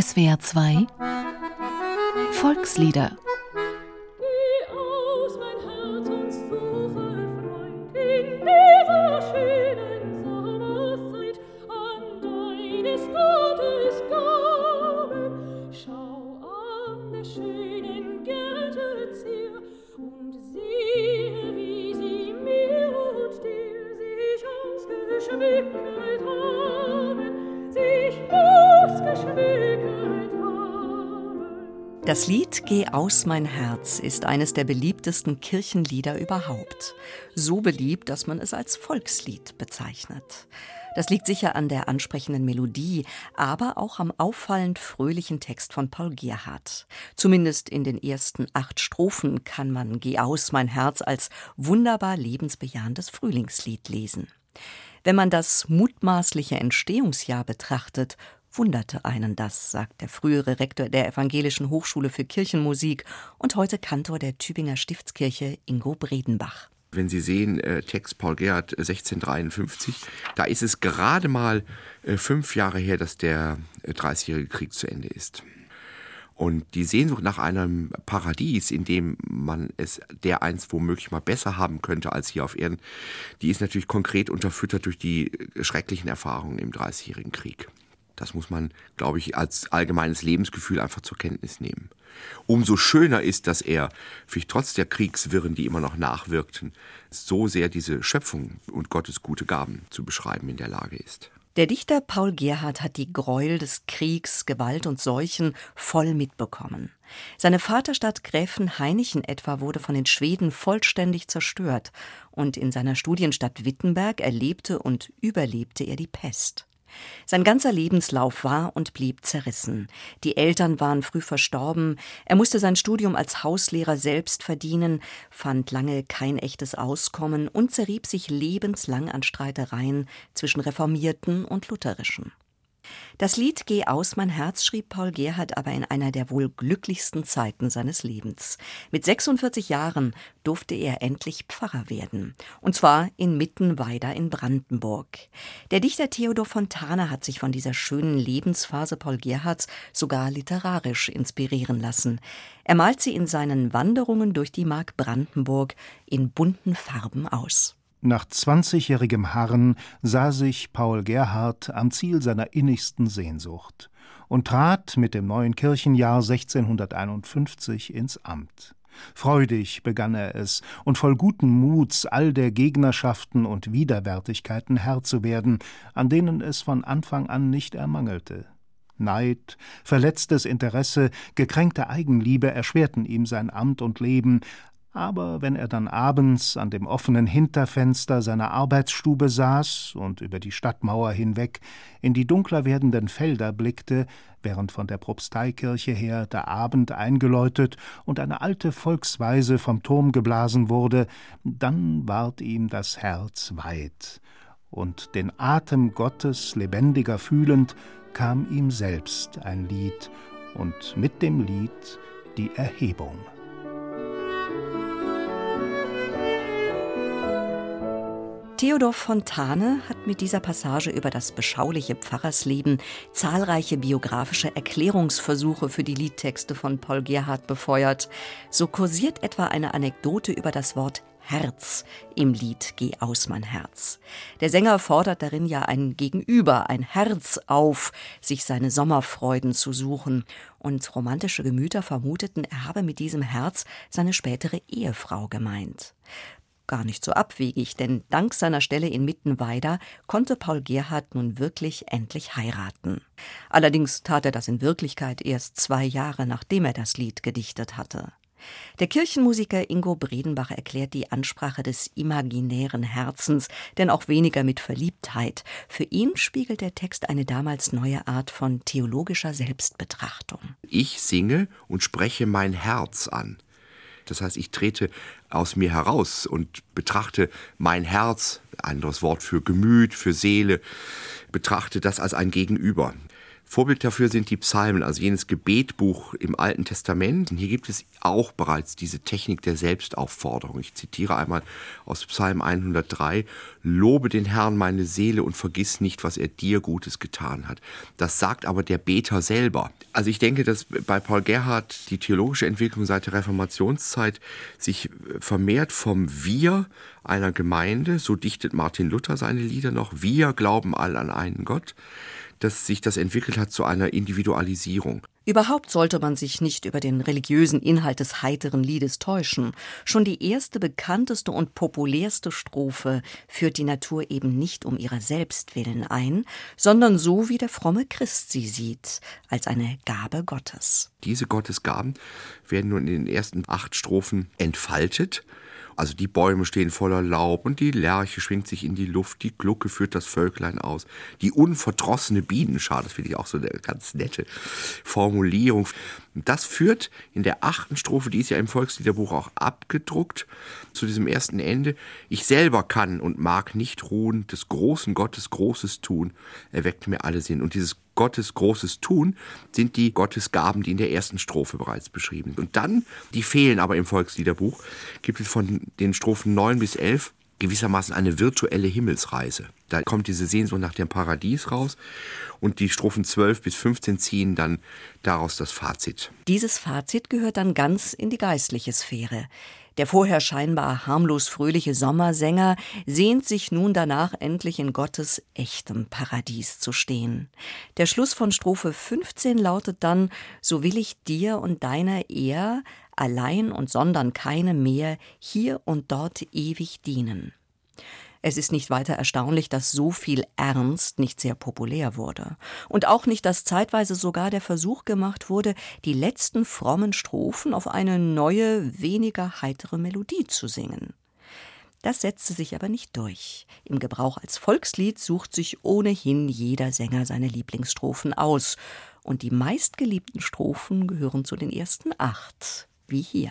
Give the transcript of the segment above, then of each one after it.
SWR 2 Volkslieder Das Lied Geh aus mein Herz ist eines der beliebtesten Kirchenlieder überhaupt. So beliebt, dass man es als Volkslied bezeichnet. Das liegt sicher an der ansprechenden Melodie, aber auch am auffallend fröhlichen Text von Paul Gerhardt. Zumindest in den ersten acht Strophen kann man Geh aus mein Herz als wunderbar lebensbejahendes Frühlingslied lesen. Wenn man das mutmaßliche Entstehungsjahr betrachtet, wunderte einen das, sagt der frühere Rektor der Evangelischen Hochschule für Kirchenmusik und heute Kantor der Tübinger Stiftskirche Ingo Bredenbach. Wenn Sie sehen, äh, Text Paul Gerhardt 1653, da ist es gerade mal äh, fünf Jahre her, dass der äh, Dreißigjährige Krieg zu Ende ist. Und die Sehnsucht nach einem Paradies, in dem man es dereinst womöglich mal besser haben könnte als hier auf Erden, die ist natürlich konkret unterfüttert durch die äh, schrecklichen Erfahrungen im Dreißigjährigen Krieg. Das muss man, glaube ich, als allgemeines Lebensgefühl einfach zur Kenntnis nehmen. Umso schöner ist, dass er, vielleicht trotz der Kriegswirren, die immer noch nachwirkten, so sehr diese Schöpfung und Gottes gute Gaben zu beschreiben in der Lage ist. Der Dichter Paul Gerhardt hat die Gräuel des Kriegs, Gewalt und Seuchen voll mitbekommen. Seine Vaterstadt Gräfenhainichen etwa wurde von den Schweden vollständig zerstört und in seiner Studienstadt Wittenberg erlebte und überlebte er die Pest. Sein ganzer Lebenslauf war und blieb zerrissen. Die Eltern waren früh verstorben, er musste sein Studium als Hauslehrer selbst verdienen, fand lange kein echtes Auskommen und zerrieb sich lebenslang an Streitereien zwischen Reformierten und Lutherischen. Das Lied Geh aus mein Herz schrieb Paul Gerhardt aber in einer der wohl glücklichsten Zeiten seines Lebens. Mit 46 Jahren durfte er endlich Pfarrer werden. Und zwar in Mittenweider in Brandenburg. Der Dichter Theodor Fontane hat sich von dieser schönen Lebensphase Paul Gerhardts sogar literarisch inspirieren lassen. Er malt sie in seinen Wanderungen durch die Mark Brandenburg in bunten Farben aus. Nach zwanzigjährigem Harren sah sich Paul Gerhard am Ziel seiner innigsten Sehnsucht und trat mit dem neuen Kirchenjahr 1651 ins Amt. Freudig begann er es und voll guten Muts all der Gegnerschaften und Widerwärtigkeiten Herr zu werden, an denen es von Anfang an nicht ermangelte. Neid, verletztes Interesse, gekränkte Eigenliebe erschwerten ihm sein Amt und Leben, aber wenn er dann abends an dem offenen Hinterfenster seiner Arbeitsstube saß und über die Stadtmauer hinweg in die dunkler werdenden Felder blickte, während von der Propsteikirche her der Abend eingeläutet und eine alte Volksweise vom Turm geblasen wurde, dann ward ihm das Herz weit, und den Atem Gottes lebendiger fühlend kam ihm selbst ein Lied, und mit dem Lied die Erhebung. Theodor Fontane hat mit dieser Passage über das beschauliche Pfarrersleben zahlreiche biografische Erklärungsversuche für die Liedtexte von Paul Gerhardt befeuert. So kursiert etwa eine Anekdote über das Wort Herz im Lied Geh aus mein Herz. Der Sänger fordert darin ja ein Gegenüber, ein Herz auf, sich seine Sommerfreuden zu suchen. Und romantische Gemüter vermuteten, er habe mit diesem Herz seine spätere Ehefrau gemeint gar nicht so abwegig, denn dank seiner Stelle in Mittenweider konnte Paul Gerhard nun wirklich endlich heiraten. Allerdings tat er das in Wirklichkeit erst zwei Jahre, nachdem er das Lied gedichtet hatte. Der Kirchenmusiker Ingo Bredenbach erklärt die Ansprache des imaginären Herzens, denn auch weniger mit Verliebtheit. Für ihn spiegelt der Text eine damals neue Art von theologischer Selbstbetrachtung. Ich singe und spreche mein Herz an. Das heißt, ich trete aus mir heraus und betrachte mein Herz, anderes Wort für Gemüt, für Seele, betrachte das als ein Gegenüber. Vorbild dafür sind die Psalmen, also jenes Gebetbuch im Alten Testament. Und hier gibt es auch bereits diese Technik der Selbstaufforderung. Ich zitiere einmal aus Psalm 103, Lobe den Herrn meine Seele und vergiss nicht, was er dir Gutes getan hat. Das sagt aber der Beter selber. Also ich denke, dass bei Paul Gerhardt die theologische Entwicklung seit der Reformationszeit sich vermehrt vom Wir einer Gemeinde, so dichtet Martin Luther seine Lieder noch, wir glauben all an einen Gott, dass sich das entwickelt hat zu einer Individualisierung. Überhaupt sollte man sich nicht über den religiösen Inhalt des heiteren Liedes täuschen. Schon die erste, bekannteste und populärste Strophe führt die Natur eben nicht um ihrer selbst willen ein, sondern so, wie der fromme Christ sie sieht, als eine Gabe Gottes. Diese Gottesgaben werden nun in den ersten acht Strophen entfaltet also die Bäume stehen voller Laub und die Lerche schwingt sich in die Luft, die Glucke führt das Völklein aus. Die unverdrossene Bienenschar, das finde ich auch so eine ganz nette Formulierung. Das führt in der achten Strophe, die ist ja im Volksliederbuch auch abgedruckt, zu diesem ersten Ende. Ich selber kann und mag nicht ruhen, des großen Gottes Großes tun, erweckt mir alle Sinn. Und dieses Gottes großes Tun sind die Gottesgaben, die in der ersten Strophe bereits beschrieben sind. Und dann, die fehlen aber im Volksliederbuch, gibt es von den Strophen 9 bis 11 gewissermaßen eine virtuelle Himmelsreise. Da kommt diese Sehnsucht nach dem Paradies raus und die Strophen 12 bis 15 ziehen dann daraus das Fazit. Dieses Fazit gehört dann ganz in die geistliche Sphäre. Der vorher scheinbar harmlos fröhliche Sommersänger sehnt sich nun danach, endlich in Gottes echtem Paradies zu stehen. Der Schluss von Strophe 15 lautet dann: So will ich dir und deiner Ehr allein und sondern keine mehr hier und dort ewig dienen. Es ist nicht weiter erstaunlich, dass so viel Ernst nicht sehr populär wurde. Und auch nicht, dass zeitweise sogar der Versuch gemacht wurde, die letzten frommen Strophen auf eine neue, weniger heitere Melodie zu singen. Das setzte sich aber nicht durch. Im Gebrauch als Volkslied sucht sich ohnehin jeder Sänger seine Lieblingsstrophen aus. Und die meistgeliebten Strophen gehören zu den ersten acht, wie hier.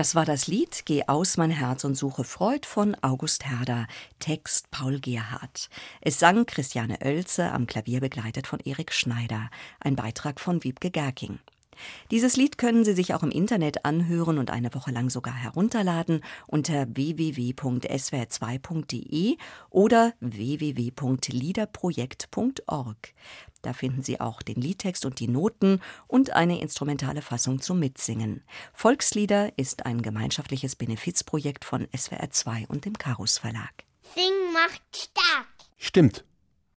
Das war das Lied Geh aus mein Herz und suche Freud von August Herder, Text Paul Gerhardt. Es sang Christiane Oelze, am Klavier begleitet von Erik Schneider, ein Beitrag von Wiebke Gerking. Dieses Lied können Sie sich auch im Internet anhören und eine Woche lang sogar herunterladen unter www.swr2.de oder www.liederprojekt.org. Da finden Sie auch den Liedtext und die Noten und eine instrumentale Fassung zum Mitsingen. Volkslieder ist ein gemeinschaftliches Benefizprojekt von SWR2 und dem Karus Verlag. Sing macht stark. Stimmt.